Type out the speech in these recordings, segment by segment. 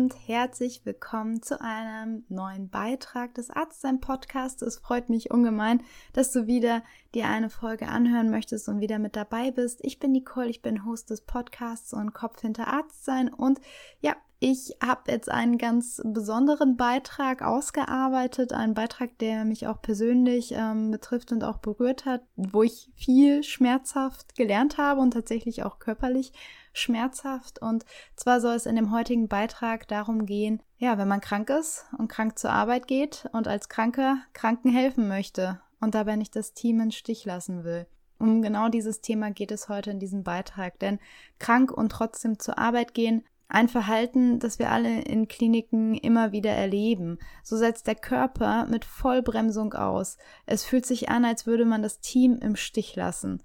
und herzlich willkommen zu einem neuen Beitrag des Arztsein Podcasts. Es freut mich ungemein, dass du wieder dir eine Folge anhören möchtest und wieder mit dabei bist. Ich bin Nicole, ich bin Host des Podcasts und Kopf hinter Arztsein und ja, ich habe jetzt einen ganz besonderen Beitrag ausgearbeitet, einen Beitrag, der mich auch persönlich ähm, betrifft und auch berührt hat, wo ich viel schmerzhaft gelernt habe und tatsächlich auch körperlich schmerzhaft. Und zwar soll es in dem heutigen Beitrag darum gehen, ja, wenn man krank ist und krank zur Arbeit geht und als Kranker Kranken helfen möchte und dabei nicht das Team in Stich lassen will. Um genau dieses Thema geht es heute in diesem Beitrag, denn krank und trotzdem zur Arbeit gehen ein Verhalten, das wir alle in Kliniken immer wieder erleben. So setzt der Körper mit Vollbremsung aus. Es fühlt sich an, als würde man das Team im Stich lassen.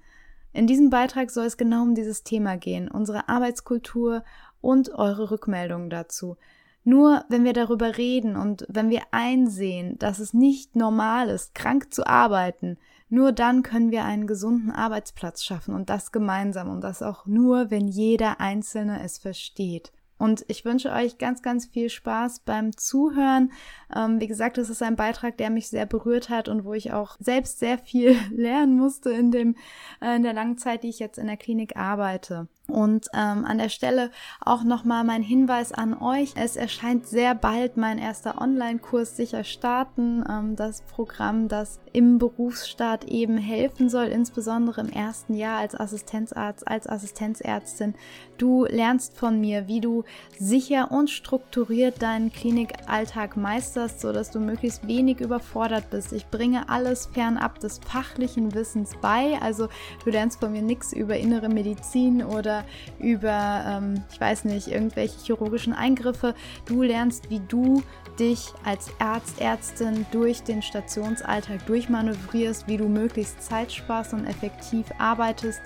In diesem Beitrag soll es genau um dieses Thema gehen, unsere Arbeitskultur und eure Rückmeldungen dazu. Nur wenn wir darüber reden und wenn wir einsehen, dass es nicht normal ist, krank zu arbeiten, nur dann können wir einen gesunden Arbeitsplatz schaffen und das gemeinsam und das auch nur, wenn jeder Einzelne es versteht. Und ich wünsche euch ganz, ganz viel Spaß beim Zuhören. Ähm, wie gesagt, das ist ein Beitrag, der mich sehr berührt hat und wo ich auch selbst sehr viel lernen musste in dem, äh, in der langen Zeit, die ich jetzt in der Klinik arbeite. Und ähm, an der Stelle auch nochmal mein Hinweis an euch. Es erscheint sehr bald mein erster Online-Kurs sicher starten. Ähm, das Programm, das im Berufsstaat eben helfen soll, insbesondere im ersten Jahr als Assistenzarzt, als Assistenzärztin. Du lernst von mir, wie du sicher und strukturiert deinen Klinikalltag meisterst, sodass du möglichst wenig überfordert bist. Ich bringe alles fernab des fachlichen Wissens bei. Also du lernst von mir nichts über innere Medizin oder oder über, ähm, ich weiß nicht, irgendwelche chirurgischen Eingriffe. Du lernst, wie du dich als Arzt, Ärztin durch den Stationsalltag durchmanövrierst, wie du möglichst Zeit sparst und effektiv arbeitest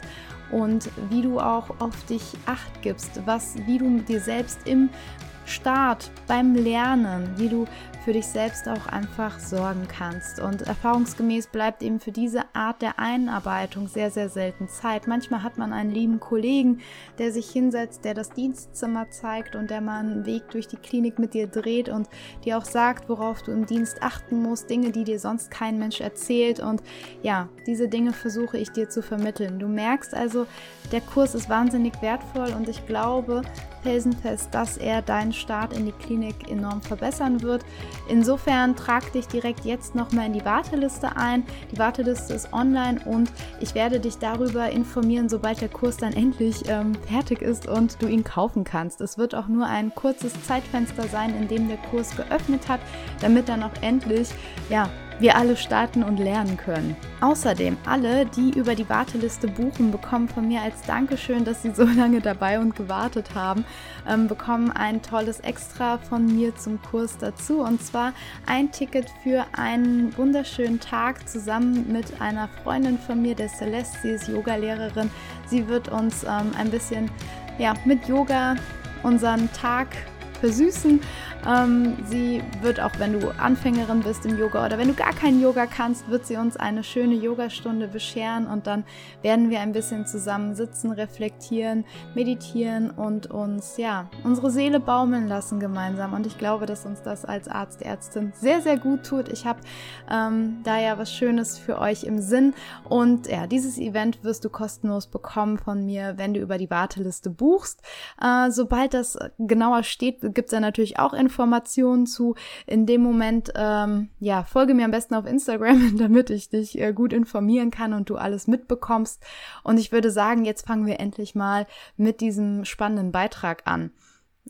und wie du auch auf dich acht gibst, was, wie du dir selbst im Start, beim Lernen, wie du für dich selbst auch einfach sorgen kannst. Und erfahrungsgemäß bleibt eben für diese Art der Einarbeitung sehr, sehr selten Zeit. Manchmal hat man einen lieben Kollegen, der sich hinsetzt, der das Dienstzimmer zeigt und der mal einen Weg durch die Klinik mit dir dreht und dir auch sagt, worauf du im Dienst achten musst, Dinge, die dir sonst kein Mensch erzählt. Und ja, diese Dinge versuche ich dir zu vermitteln. Du merkst also, der Kurs ist wahnsinnig wertvoll und ich glaube felsenfest, dass er deinen Start in die Klinik enorm verbessern wird. Insofern trag dich direkt jetzt nochmal in die Warteliste ein. Die Warteliste ist online und ich werde dich darüber informieren, sobald der Kurs dann endlich ähm, fertig ist und du ihn kaufen kannst. Es wird auch nur ein kurzes Zeitfenster sein, in dem der Kurs geöffnet hat, damit dann auch endlich ja, wir alle starten und lernen können. Außerdem, alle, die über die Warteliste buchen, bekommen von mir als Dankeschön, dass sie so lange dabei und gewartet haben, ähm, bekommen ein tolles Extra von mir zum Kurs dazu. Und zwar ein Ticket für einen wunderschönen Tag zusammen mit einer Freundin von mir, der Celeste. Sie ist Yogalehrerin. Sie wird uns ähm, ein bisschen ja, mit Yoga unseren Tag versüßen. Ähm, sie wird auch, wenn du Anfängerin bist im Yoga oder wenn du gar kein Yoga kannst, wird sie uns eine schöne Yogastunde bescheren und dann werden wir ein bisschen zusammen sitzen, reflektieren, meditieren und uns, ja, unsere Seele baumeln lassen gemeinsam. Und ich glaube, dass uns das als Arzt, Ärztin sehr, sehr gut tut. Ich habe ähm, da ja was Schönes für euch im Sinn und ja, dieses Event wirst du kostenlos bekommen von mir, wenn du über die Warteliste buchst. Äh, sobald das genauer steht, gibt es ja natürlich auch Informationen zu. In dem Moment, ähm, ja, folge mir am besten auf Instagram, damit ich dich äh, gut informieren kann und du alles mitbekommst. Und ich würde sagen, jetzt fangen wir endlich mal mit diesem spannenden Beitrag an.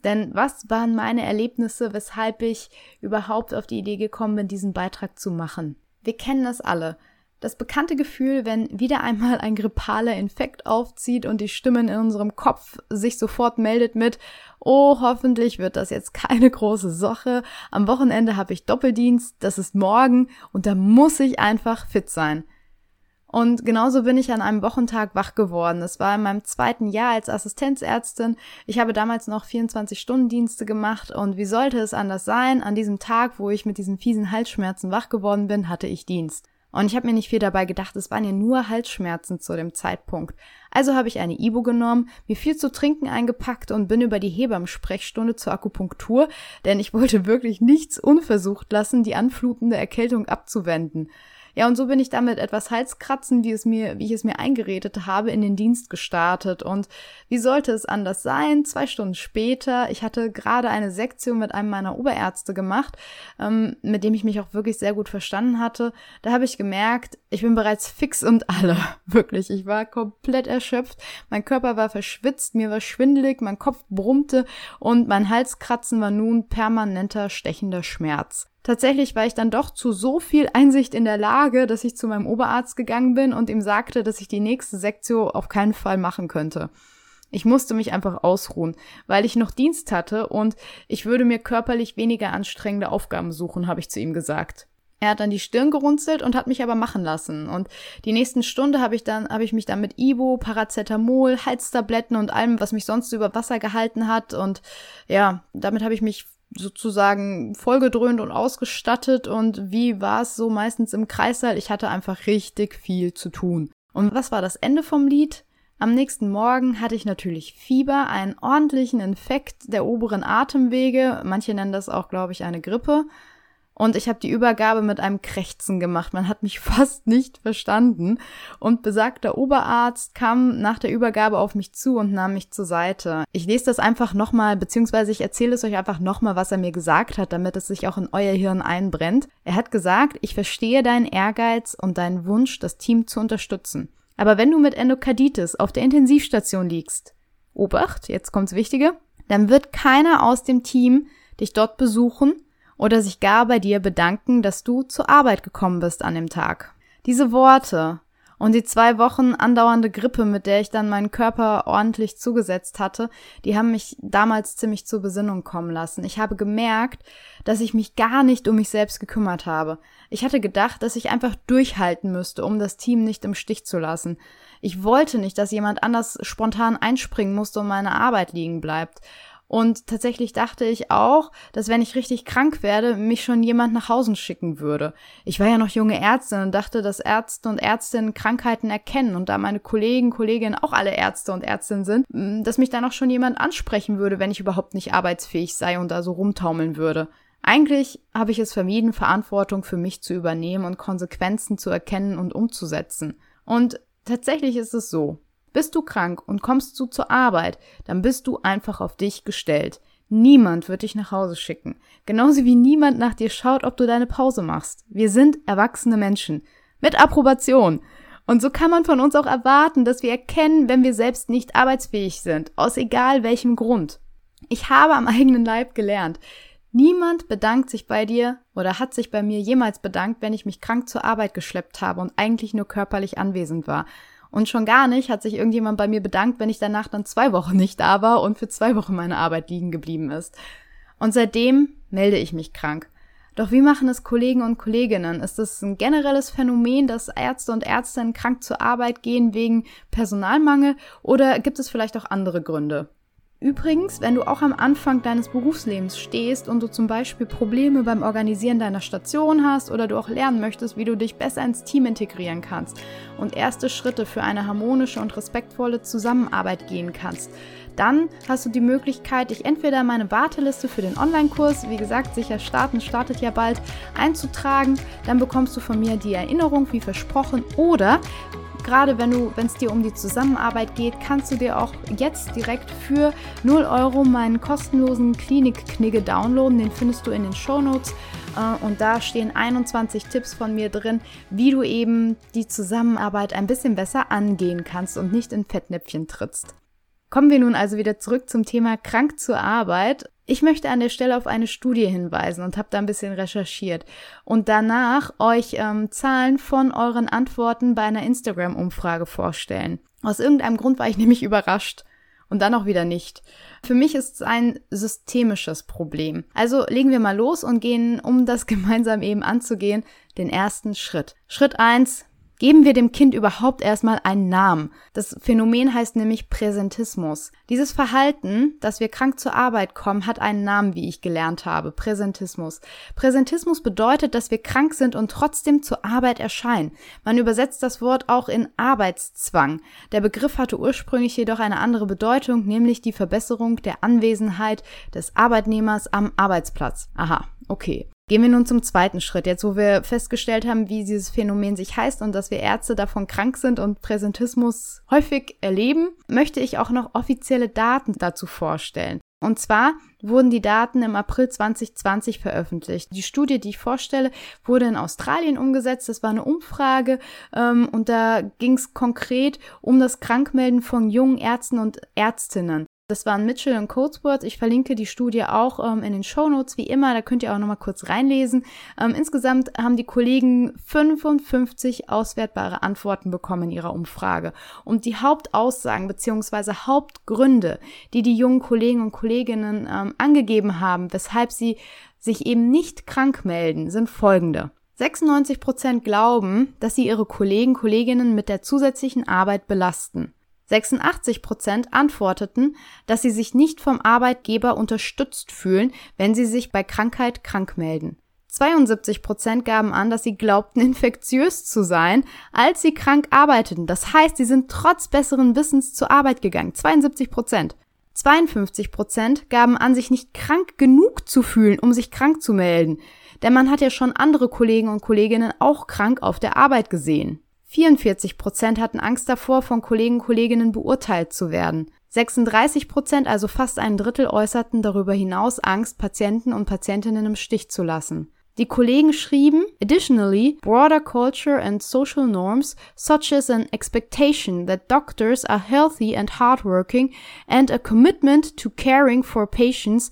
Denn was waren meine Erlebnisse, weshalb ich überhaupt auf die Idee gekommen bin, diesen Beitrag zu machen? Wir kennen das alle. Das bekannte Gefühl, wenn wieder einmal ein grippaler Infekt aufzieht und die Stimme in unserem Kopf sich sofort meldet mit, oh, hoffentlich wird das jetzt keine große Sache. Am Wochenende habe ich Doppeldienst, das ist morgen und da muss ich einfach fit sein. Und genauso bin ich an einem Wochentag wach geworden. Es war in meinem zweiten Jahr als Assistenzärztin. Ich habe damals noch 24-Stunden-Dienste gemacht und wie sollte es anders sein? An diesem Tag, wo ich mit diesen fiesen Halsschmerzen wach geworden bin, hatte ich Dienst. Und ich habe mir nicht viel dabei gedacht, es waren ja nur Halsschmerzen zu dem Zeitpunkt. Also habe ich eine Ibo genommen, mir viel zu trinken eingepackt und bin über die Hebammsprechstunde zur Akupunktur, denn ich wollte wirklich nichts unversucht lassen, die anflutende Erkältung abzuwenden. Ja, und so bin ich damit etwas Halskratzen, wie es mir, wie ich es mir eingeredet habe, in den Dienst gestartet. Und wie sollte es anders sein? Zwei Stunden später, ich hatte gerade eine Sektion mit einem meiner Oberärzte gemacht, ähm, mit dem ich mich auch wirklich sehr gut verstanden hatte. Da habe ich gemerkt, ich bin bereits fix und alle. Wirklich. Ich war komplett erschöpft. Mein Körper war verschwitzt, mir war schwindelig, mein Kopf brummte und mein Halskratzen war nun permanenter stechender Schmerz. Tatsächlich war ich dann doch zu so viel Einsicht in der Lage, dass ich zu meinem Oberarzt gegangen bin und ihm sagte, dass ich die nächste Sektion auf keinen Fall machen könnte. Ich musste mich einfach ausruhen, weil ich noch Dienst hatte und ich würde mir körperlich weniger anstrengende Aufgaben suchen, habe ich zu ihm gesagt. Er hat dann die Stirn gerunzelt und hat mich aber machen lassen. Und die nächsten Stunde habe ich dann, habe ich mich dann mit Ibo, Paracetamol, Halstabletten und allem, was mich sonst über Wasser gehalten hat. Und ja, damit habe ich mich sozusagen vollgedröhnt und ausgestattet und wie war es so meistens im Kreißsaal? Ich hatte einfach richtig viel zu tun. Und was war das Ende vom Lied? Am nächsten Morgen hatte ich natürlich Fieber, einen ordentlichen Infekt der oberen Atemwege. Manche nennen das auch, glaube ich, eine Grippe. Und ich habe die Übergabe mit einem Krächzen gemacht. Man hat mich fast nicht verstanden. Und besagter Oberarzt kam nach der Übergabe auf mich zu und nahm mich zur Seite. Ich lese das einfach nochmal, beziehungsweise ich erzähle es euch einfach nochmal, was er mir gesagt hat, damit es sich auch in euer Hirn einbrennt. Er hat gesagt, ich verstehe deinen Ehrgeiz und deinen Wunsch, das Team zu unterstützen. Aber wenn du mit Endokarditis auf der Intensivstation liegst, Obacht, jetzt kommt's Wichtige, dann wird keiner aus dem Team dich dort besuchen oder sich gar bei dir bedanken, dass du zur Arbeit gekommen bist an dem Tag. Diese Worte und die zwei Wochen andauernde Grippe, mit der ich dann meinen Körper ordentlich zugesetzt hatte, die haben mich damals ziemlich zur Besinnung kommen lassen. Ich habe gemerkt, dass ich mich gar nicht um mich selbst gekümmert habe. Ich hatte gedacht, dass ich einfach durchhalten müsste, um das Team nicht im Stich zu lassen. Ich wollte nicht, dass jemand anders spontan einspringen musste und meine Arbeit liegen bleibt. Und tatsächlich dachte ich auch, dass wenn ich richtig krank werde, mich schon jemand nach Hause schicken würde. Ich war ja noch junge Ärztin und dachte, dass Ärzte und Ärztinnen Krankheiten erkennen und da meine Kollegen, Kolleginnen auch alle Ärzte und Ärztinnen sind, dass mich dann auch schon jemand ansprechen würde, wenn ich überhaupt nicht arbeitsfähig sei und da so rumtaumeln würde. Eigentlich habe ich es vermieden, Verantwortung für mich zu übernehmen und Konsequenzen zu erkennen und umzusetzen. Und tatsächlich ist es so. Bist du krank und kommst du zur Arbeit, dann bist du einfach auf dich gestellt. Niemand wird dich nach Hause schicken. Genauso wie niemand nach dir schaut, ob du deine Pause machst. Wir sind erwachsene Menschen. Mit Approbation. Und so kann man von uns auch erwarten, dass wir erkennen, wenn wir selbst nicht arbeitsfähig sind. Aus egal welchem Grund. Ich habe am eigenen Leib gelernt. Niemand bedankt sich bei dir oder hat sich bei mir jemals bedankt, wenn ich mich krank zur Arbeit geschleppt habe und eigentlich nur körperlich anwesend war. Und schon gar nicht hat sich irgendjemand bei mir bedankt, wenn ich danach dann zwei Wochen nicht da war und für zwei Wochen meine Arbeit liegen geblieben ist. Und seitdem melde ich mich krank. Doch wie machen es Kollegen und Kolleginnen? Ist es ein generelles Phänomen, dass Ärzte und Ärztinnen krank zur Arbeit gehen wegen Personalmangel oder gibt es vielleicht auch andere Gründe? Übrigens, wenn du auch am Anfang deines Berufslebens stehst und du zum Beispiel Probleme beim Organisieren deiner Station hast oder du auch lernen möchtest, wie du dich besser ins Team integrieren kannst und erste Schritte für eine harmonische und respektvolle Zusammenarbeit gehen kannst, dann hast du die Möglichkeit, dich entweder in meine Warteliste für den Online-Kurs, wie gesagt, sicher starten, startet ja bald, einzutragen. Dann bekommst du von mir die Erinnerung, wie versprochen, oder gerade wenn es dir um die Zusammenarbeit geht, kannst du dir auch jetzt direkt für 0 Euro meinen kostenlosen Klinik-Knigge downloaden. Den findest du in den Show Notes. Äh, und da stehen 21 Tipps von mir drin, wie du eben die Zusammenarbeit ein bisschen besser angehen kannst und nicht in Fettnäpfchen trittst. Kommen wir nun also wieder zurück zum Thema krank zur Arbeit. Ich möchte an der Stelle auf eine Studie hinweisen und habe da ein bisschen recherchiert und danach euch ähm, Zahlen von euren Antworten bei einer Instagram-Umfrage vorstellen. Aus irgendeinem Grund war ich nämlich überrascht und dann auch wieder nicht. Für mich ist es ein systemisches Problem. Also legen wir mal los und gehen, um das gemeinsam eben anzugehen, den ersten Schritt. Schritt eins: geben wir dem Kind überhaupt erstmal einen Namen. Das Phänomen heißt nämlich Präsentismus. Dieses Verhalten, dass wir krank zur Arbeit kommen, hat einen Namen, wie ich gelernt habe. Präsentismus. Präsentismus bedeutet, dass wir krank sind und trotzdem zur Arbeit erscheinen. Man übersetzt das Wort auch in Arbeitszwang. Der Begriff hatte ursprünglich jedoch eine andere Bedeutung, nämlich die Verbesserung der Anwesenheit des Arbeitnehmers am Arbeitsplatz. Aha, okay. Gehen wir nun zum zweiten Schritt. Jetzt, wo wir festgestellt haben, wie dieses Phänomen sich heißt und dass wir Ärzte davon krank sind und Präsentismus häufig erleben, möchte ich auch noch offizielle Daten dazu vorstellen. Und zwar wurden die Daten im April 2020 veröffentlicht. Die Studie, die ich vorstelle, wurde in Australien umgesetzt. Das war eine Umfrage ähm, und da ging es konkret um das Krankmelden von jungen Ärzten und Ärztinnen. Das waren Mitchell und Codesworth. Ich verlinke die Studie auch ähm, in den Show Notes wie immer. Da könnt ihr auch nochmal kurz reinlesen. Ähm, insgesamt haben die Kollegen 55 auswertbare Antworten bekommen in ihrer Umfrage. Und die Hauptaussagen bzw. Hauptgründe, die die jungen Kollegen und Kolleginnen ähm, angegeben haben, weshalb sie sich eben nicht krank melden, sind folgende. 96 Prozent glauben, dass sie ihre Kollegen, Kolleginnen mit der zusätzlichen Arbeit belasten. 86 Prozent antworteten, dass sie sich nicht vom Arbeitgeber unterstützt fühlen, wenn sie sich bei Krankheit krank melden. 72 Prozent gaben an, dass sie glaubten, infektiös zu sein, als sie krank arbeiteten. Das heißt, sie sind trotz besseren Wissens zur Arbeit gegangen. 72 Prozent. 52 Prozent gaben an, sich nicht krank genug zu fühlen, um sich krank zu melden. Denn man hat ja schon andere Kollegen und Kolleginnen auch krank auf der Arbeit gesehen. 44 Prozent hatten Angst davor, von Kollegen und Kolleginnen beurteilt zu werden. 36 Prozent, also fast ein Drittel, äußerten darüber hinaus Angst, Patienten und Patientinnen im Stich zu lassen. Die Kollegen schrieben, additionally, broader culture and social norms, such as an expectation that doctors are healthy and hardworking and a commitment to caring for patients,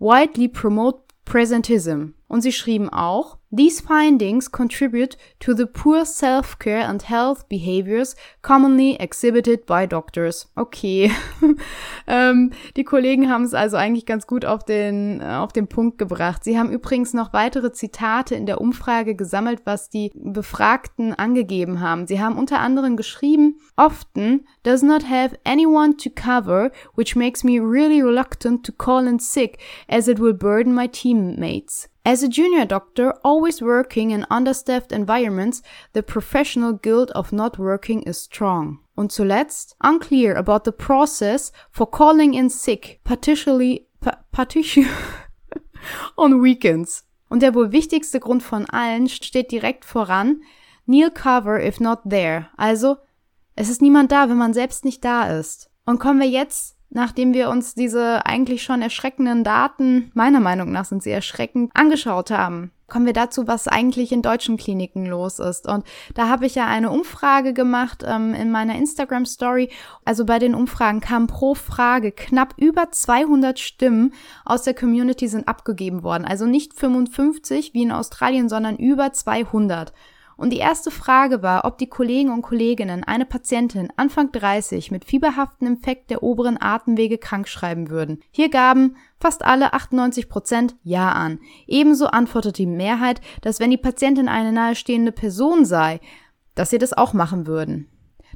widely promote presentism. Und sie schrieben auch, These findings contribute to the poor self-care and health behaviors commonly exhibited by doctors. Okay. ähm, die Kollegen haben es also eigentlich ganz gut auf den, äh, auf den Punkt gebracht. Sie haben übrigens noch weitere Zitate in der Umfrage gesammelt, was die Befragten angegeben haben. Sie haben unter anderem geschrieben, often does not have anyone to cover, which makes me really reluctant to call in sick as it will burden my teammates. As a junior doctor, always working in understaffed environments, the professional guilt of not working is strong. Und zuletzt, unclear about the process for calling in sick, particularly, particularly on weekends. Und der wohl wichtigste Grund von allen steht direkt voran, Neil cover if not there. Also, es ist niemand da, wenn man selbst nicht da ist. Und kommen wir jetzt nachdem wir uns diese eigentlich schon erschreckenden Daten, meiner Meinung nach sind sie erschreckend, angeschaut haben, kommen wir dazu, was eigentlich in deutschen Kliniken los ist. Und da habe ich ja eine Umfrage gemacht ähm, in meiner Instagram Story. Also bei den Umfragen kamen pro Frage knapp über 200 Stimmen aus der Community sind abgegeben worden. Also nicht 55 wie in Australien, sondern über 200. Und die erste Frage war, ob die Kollegen und Kolleginnen eine Patientin Anfang 30 mit fieberhaftem Infekt der oberen Atemwege krankschreiben würden. Hier gaben fast alle 98 Prozent Ja an. Ebenso antwortete die Mehrheit, dass wenn die Patientin eine nahestehende Person sei, dass sie das auch machen würden.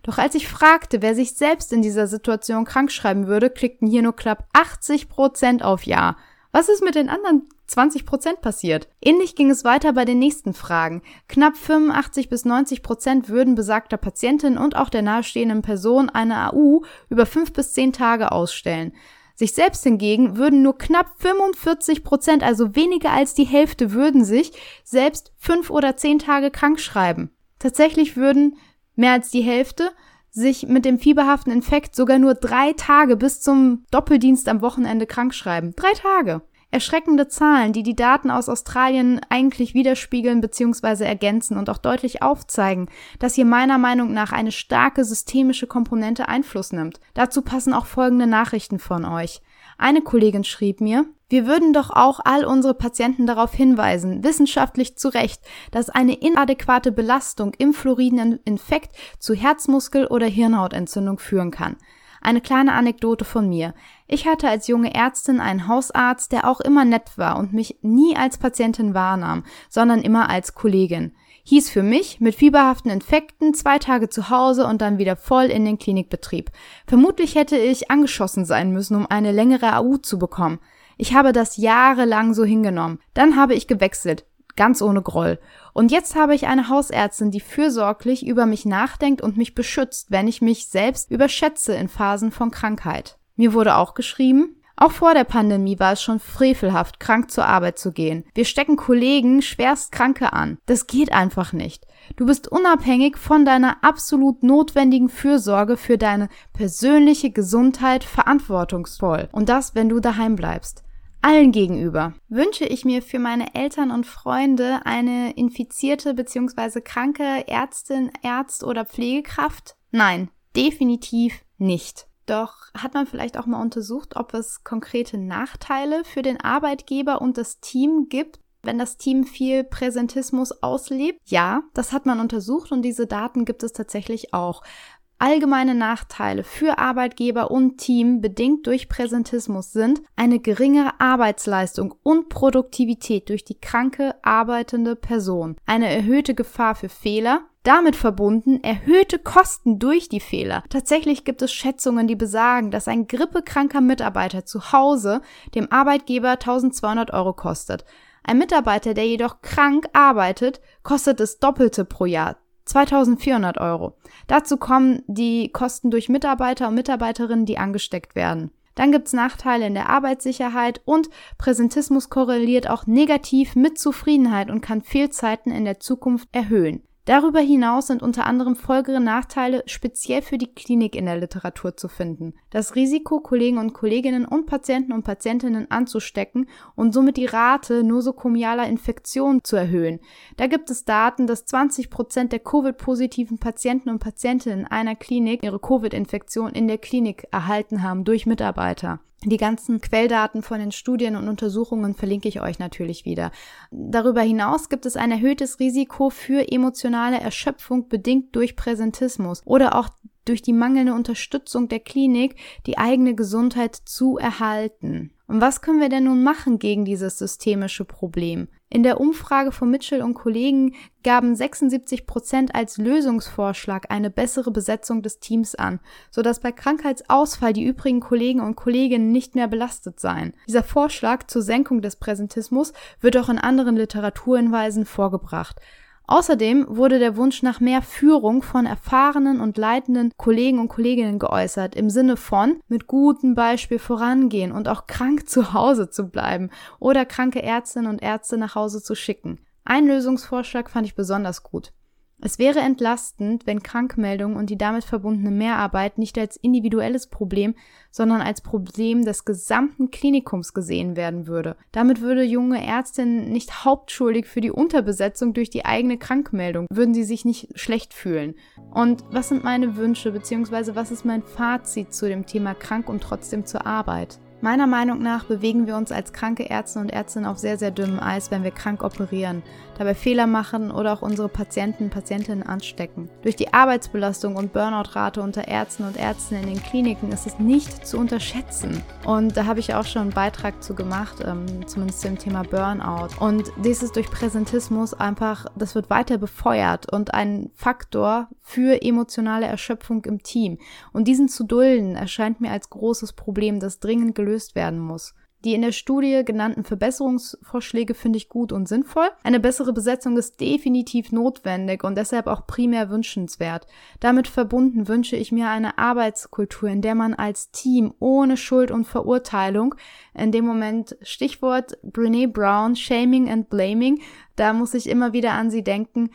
Doch als ich fragte, wer sich selbst in dieser Situation krankschreiben würde, klickten hier nur knapp 80 Prozent auf Ja. Was ist mit den anderen 20 Prozent passiert? Ähnlich ging es weiter bei den nächsten Fragen. Knapp 85 bis 90 Prozent würden besagter Patientin und auch der nahestehenden Person eine AU über fünf bis zehn Tage ausstellen. Sich selbst hingegen würden nur knapp 45 Prozent, also weniger als die Hälfte, würden sich selbst fünf oder zehn Tage krank schreiben. Tatsächlich würden mehr als die Hälfte sich mit dem fieberhaften Infekt sogar nur drei Tage bis zum Doppeldienst am Wochenende krank schreiben. Drei Tage. Erschreckende Zahlen, die die Daten aus Australien eigentlich widerspiegeln bzw. ergänzen und auch deutlich aufzeigen, dass hier meiner Meinung nach eine starke systemische Komponente Einfluss nimmt. Dazu passen auch folgende Nachrichten von euch. Eine Kollegin schrieb mir, wir würden doch auch all unsere Patienten darauf hinweisen, wissenschaftlich zu Recht, dass eine inadäquate Belastung im fluoriden Infekt zu Herzmuskel- oder Hirnhautentzündung führen kann. Eine kleine Anekdote von mir. Ich hatte als junge Ärztin einen Hausarzt, der auch immer nett war und mich nie als Patientin wahrnahm, sondern immer als Kollegin. Hieß für mich, mit fieberhaften Infekten zwei Tage zu Hause und dann wieder voll in den Klinikbetrieb. Vermutlich hätte ich angeschossen sein müssen, um eine längere AU zu bekommen. Ich habe das jahrelang so hingenommen. Dann habe ich gewechselt, ganz ohne Groll. Und jetzt habe ich eine Hausärztin, die fürsorglich über mich nachdenkt und mich beschützt, wenn ich mich selbst überschätze in Phasen von Krankheit. Mir wurde auch geschrieben, auch vor der Pandemie war es schon frevelhaft, krank zur Arbeit zu gehen. Wir stecken Kollegen schwerst Kranke an. Das geht einfach nicht. Du bist unabhängig von deiner absolut notwendigen Fürsorge für deine persönliche Gesundheit verantwortungsvoll. Und das, wenn du daheim bleibst allen gegenüber. Wünsche ich mir für meine Eltern und Freunde eine infizierte bzw. kranke Ärztin, Arzt oder Pflegekraft? Nein, definitiv nicht. Doch hat man vielleicht auch mal untersucht, ob es konkrete Nachteile für den Arbeitgeber und das Team gibt, wenn das Team viel Präsentismus auslebt? Ja, das hat man untersucht und diese Daten gibt es tatsächlich auch. Allgemeine Nachteile für Arbeitgeber und Team bedingt durch Präsentismus sind eine geringere Arbeitsleistung und Produktivität durch die kranke arbeitende Person, eine erhöhte Gefahr für Fehler, damit verbunden erhöhte Kosten durch die Fehler. Tatsächlich gibt es Schätzungen, die besagen, dass ein grippekranker Mitarbeiter zu Hause dem Arbeitgeber 1200 Euro kostet. Ein Mitarbeiter, der jedoch krank arbeitet, kostet es Doppelte pro Jahr, 2400 Euro. Dazu kommen die Kosten durch Mitarbeiter und Mitarbeiterinnen, die angesteckt werden. Dann gibt's Nachteile in der Arbeitssicherheit und Präsentismus korreliert auch negativ mit Zufriedenheit und kann Fehlzeiten in der Zukunft erhöhen. Darüber hinaus sind unter anderem folgende Nachteile speziell für die Klinik in der Literatur zu finden. Das Risiko, Kollegen und Kolleginnen und Patienten und Patientinnen anzustecken und somit die Rate nosokomialer Infektionen zu erhöhen. Da gibt es Daten, dass 20 Prozent der Covid-positiven Patienten und Patientinnen einer Klinik ihre Covid-Infektion in der Klinik erhalten haben durch Mitarbeiter. Die ganzen Quelldaten von den Studien und Untersuchungen verlinke ich euch natürlich wieder. Darüber hinaus gibt es ein erhöhtes Risiko für emotionale Erschöpfung bedingt durch Präsentismus oder auch durch die mangelnde Unterstützung der Klinik die eigene Gesundheit zu erhalten. Und was können wir denn nun machen gegen dieses systemische Problem? In der Umfrage von Mitchell und Kollegen gaben 76 Prozent als Lösungsvorschlag eine bessere Besetzung des Teams an, sodass bei Krankheitsausfall die übrigen Kollegen und Kolleginnen nicht mehr belastet seien. Dieser Vorschlag zur Senkung des Präsentismus wird auch in anderen Literaturhinweisen vorgebracht. Außerdem wurde der Wunsch nach mehr Führung von erfahrenen und leitenden Kollegen und Kolleginnen geäußert, im Sinne von mit gutem Beispiel vorangehen und auch krank zu Hause zu bleiben oder kranke Ärztinnen und Ärzte nach Hause zu schicken. Ein Lösungsvorschlag fand ich besonders gut. Es wäre entlastend, wenn Krankmeldungen und die damit verbundene Mehrarbeit nicht als individuelles Problem, sondern als Problem des gesamten Klinikums gesehen werden würde. Damit würde junge Ärztinnen nicht hauptschuldig für die Unterbesetzung durch die eigene Krankmeldung, würden sie sich nicht schlecht fühlen. Und was sind meine Wünsche bzw. was ist mein Fazit zu dem Thema krank und trotzdem zur Arbeit? Meiner Meinung nach bewegen wir uns als kranke Ärzte und Ärztinnen auf sehr, sehr dünnem Eis, wenn wir krank operieren, dabei Fehler machen oder auch unsere Patienten und Patientinnen anstecken. Durch die Arbeitsbelastung und Burnout-Rate unter Ärzten und Ärzten in den Kliniken ist es nicht zu unterschätzen. Und da habe ich auch schon einen Beitrag zu gemacht, ähm, zumindest zum Thema Burnout. Und dieses durch Präsentismus einfach, das wird weiter befeuert und ein Faktor für emotionale Erschöpfung im Team. Und diesen zu dulden erscheint mir als großes Problem, das dringend gelöst werden muss. Die in der Studie genannten Verbesserungsvorschläge finde ich gut und sinnvoll. Eine bessere Besetzung ist definitiv notwendig und deshalb auch primär wünschenswert. Damit verbunden wünsche ich mir eine Arbeitskultur, in der man als Team ohne Schuld und Verurteilung, in dem Moment Stichwort Brene Brown, Shaming and Blaming, da muss ich immer wieder an sie denken.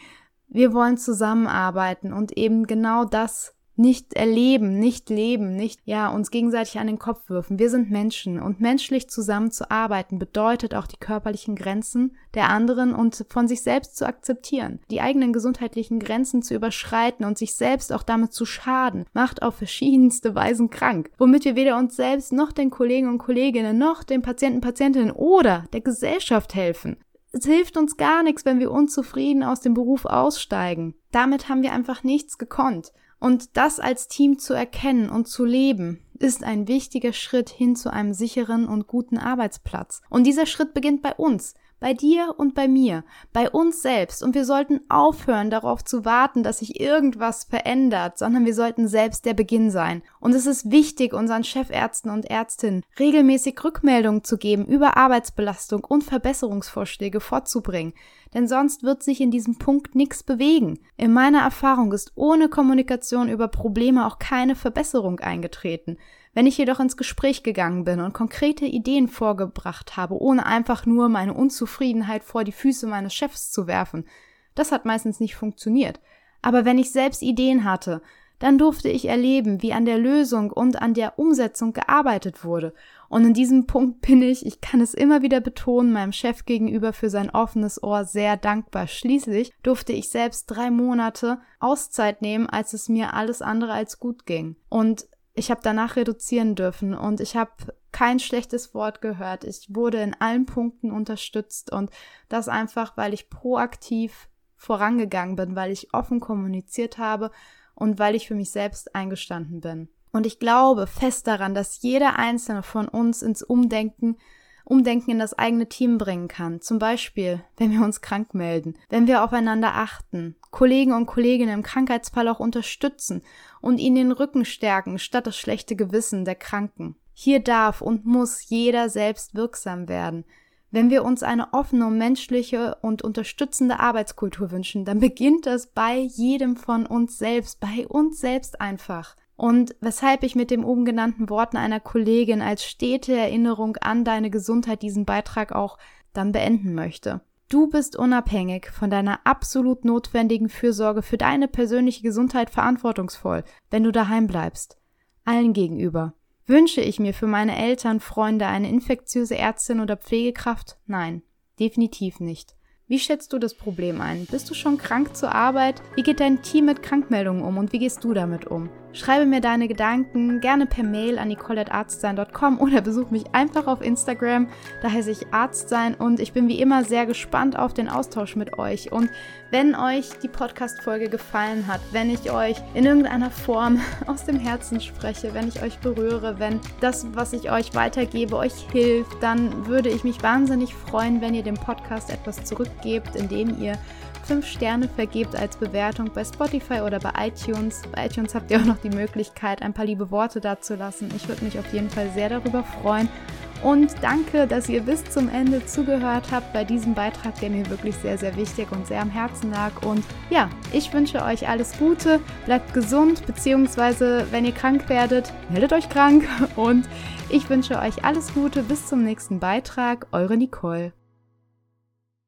Wir wollen zusammenarbeiten und eben genau das nicht erleben, nicht leben, nicht, ja, uns gegenseitig an den Kopf wirfen. Wir sind Menschen und menschlich zusammenzuarbeiten bedeutet auch die körperlichen Grenzen der anderen und von sich selbst zu akzeptieren. Die eigenen gesundheitlichen Grenzen zu überschreiten und sich selbst auch damit zu schaden, macht auf verschiedenste Weisen krank, womit wir weder uns selbst noch den Kollegen und Kolleginnen noch den Patienten, Patientinnen oder der Gesellschaft helfen. Es hilft uns gar nichts, wenn wir unzufrieden aus dem Beruf aussteigen. Damit haben wir einfach nichts gekonnt. Und das als Team zu erkennen und zu leben, ist ein wichtiger Schritt hin zu einem sicheren und guten Arbeitsplatz. Und dieser Schritt beginnt bei uns bei dir und bei mir, bei uns selbst. Und wir sollten aufhören, darauf zu warten, dass sich irgendwas verändert, sondern wir sollten selbst der Beginn sein. Und es ist wichtig, unseren Chefärzten und Ärztinnen regelmäßig Rückmeldungen zu geben über Arbeitsbelastung und Verbesserungsvorschläge vorzubringen. Denn sonst wird sich in diesem Punkt nichts bewegen. In meiner Erfahrung ist ohne Kommunikation über Probleme auch keine Verbesserung eingetreten. Wenn ich jedoch ins Gespräch gegangen bin und konkrete Ideen vorgebracht habe, ohne einfach nur meine Unzufriedenheit vor die Füße meines Chefs zu werfen, das hat meistens nicht funktioniert. Aber wenn ich selbst Ideen hatte, dann durfte ich erleben, wie an der Lösung und an der Umsetzung gearbeitet wurde. Und in diesem Punkt bin ich, ich kann es immer wieder betonen, meinem Chef gegenüber für sein offenes Ohr sehr dankbar. Schließlich durfte ich selbst drei Monate Auszeit nehmen, als es mir alles andere als gut ging. Und ich habe danach reduzieren dürfen und ich habe kein schlechtes Wort gehört. Ich wurde in allen Punkten unterstützt und das einfach, weil ich proaktiv vorangegangen bin, weil ich offen kommuniziert habe und weil ich für mich selbst eingestanden bin. Und ich glaube fest daran, dass jeder einzelne von uns ins Umdenken Umdenken in das eigene Team bringen kann. Zum Beispiel, wenn wir uns krank melden, wenn wir aufeinander achten, Kollegen und Kolleginnen im Krankheitsfall auch unterstützen und ihnen den Rücken stärken, statt das schlechte Gewissen der Kranken. Hier darf und muss jeder selbst wirksam werden. Wenn wir uns eine offene menschliche und unterstützende Arbeitskultur wünschen, dann beginnt das bei jedem von uns selbst, bei uns selbst einfach. Und weshalb ich mit den oben genannten Worten einer Kollegin als stete Erinnerung an deine Gesundheit diesen Beitrag auch dann beenden möchte. Du bist unabhängig von deiner absolut notwendigen Fürsorge für deine persönliche Gesundheit verantwortungsvoll, wenn du daheim bleibst. Allen gegenüber. Wünsche ich mir für meine Eltern, Freunde eine infektiöse Ärztin oder Pflegekraft? Nein, definitiv nicht. Wie schätzt du das Problem ein? Bist du schon krank zur Arbeit? Wie geht dein Team mit Krankmeldungen um und wie gehst du damit um? Schreibe mir deine Gedanken gerne per Mail an nicole.arztsein.com oder besuch mich einfach auf Instagram. Da heiße ich Arztsein und ich bin wie immer sehr gespannt auf den Austausch mit euch. Und wenn euch die Podcast-Folge gefallen hat, wenn ich euch in irgendeiner Form aus dem Herzen spreche, wenn ich euch berühre, wenn das, was ich euch weitergebe, euch hilft, dann würde ich mich wahnsinnig freuen, wenn ihr dem Podcast etwas zurückgebt, indem ihr fünf Sterne vergebt als Bewertung bei Spotify oder bei iTunes. Bei iTunes habt ihr auch noch die Möglichkeit, ein paar liebe Worte dazulassen. Ich würde mich auf jeden Fall sehr darüber freuen. Und danke, dass ihr bis zum Ende zugehört habt bei diesem Beitrag, der mir wirklich sehr, sehr wichtig und sehr am Herzen lag. Und ja, ich wünsche euch alles Gute, bleibt gesund, beziehungsweise wenn ihr krank werdet, meldet euch krank. Und ich wünsche euch alles Gute, bis zum nächsten Beitrag. Eure Nicole.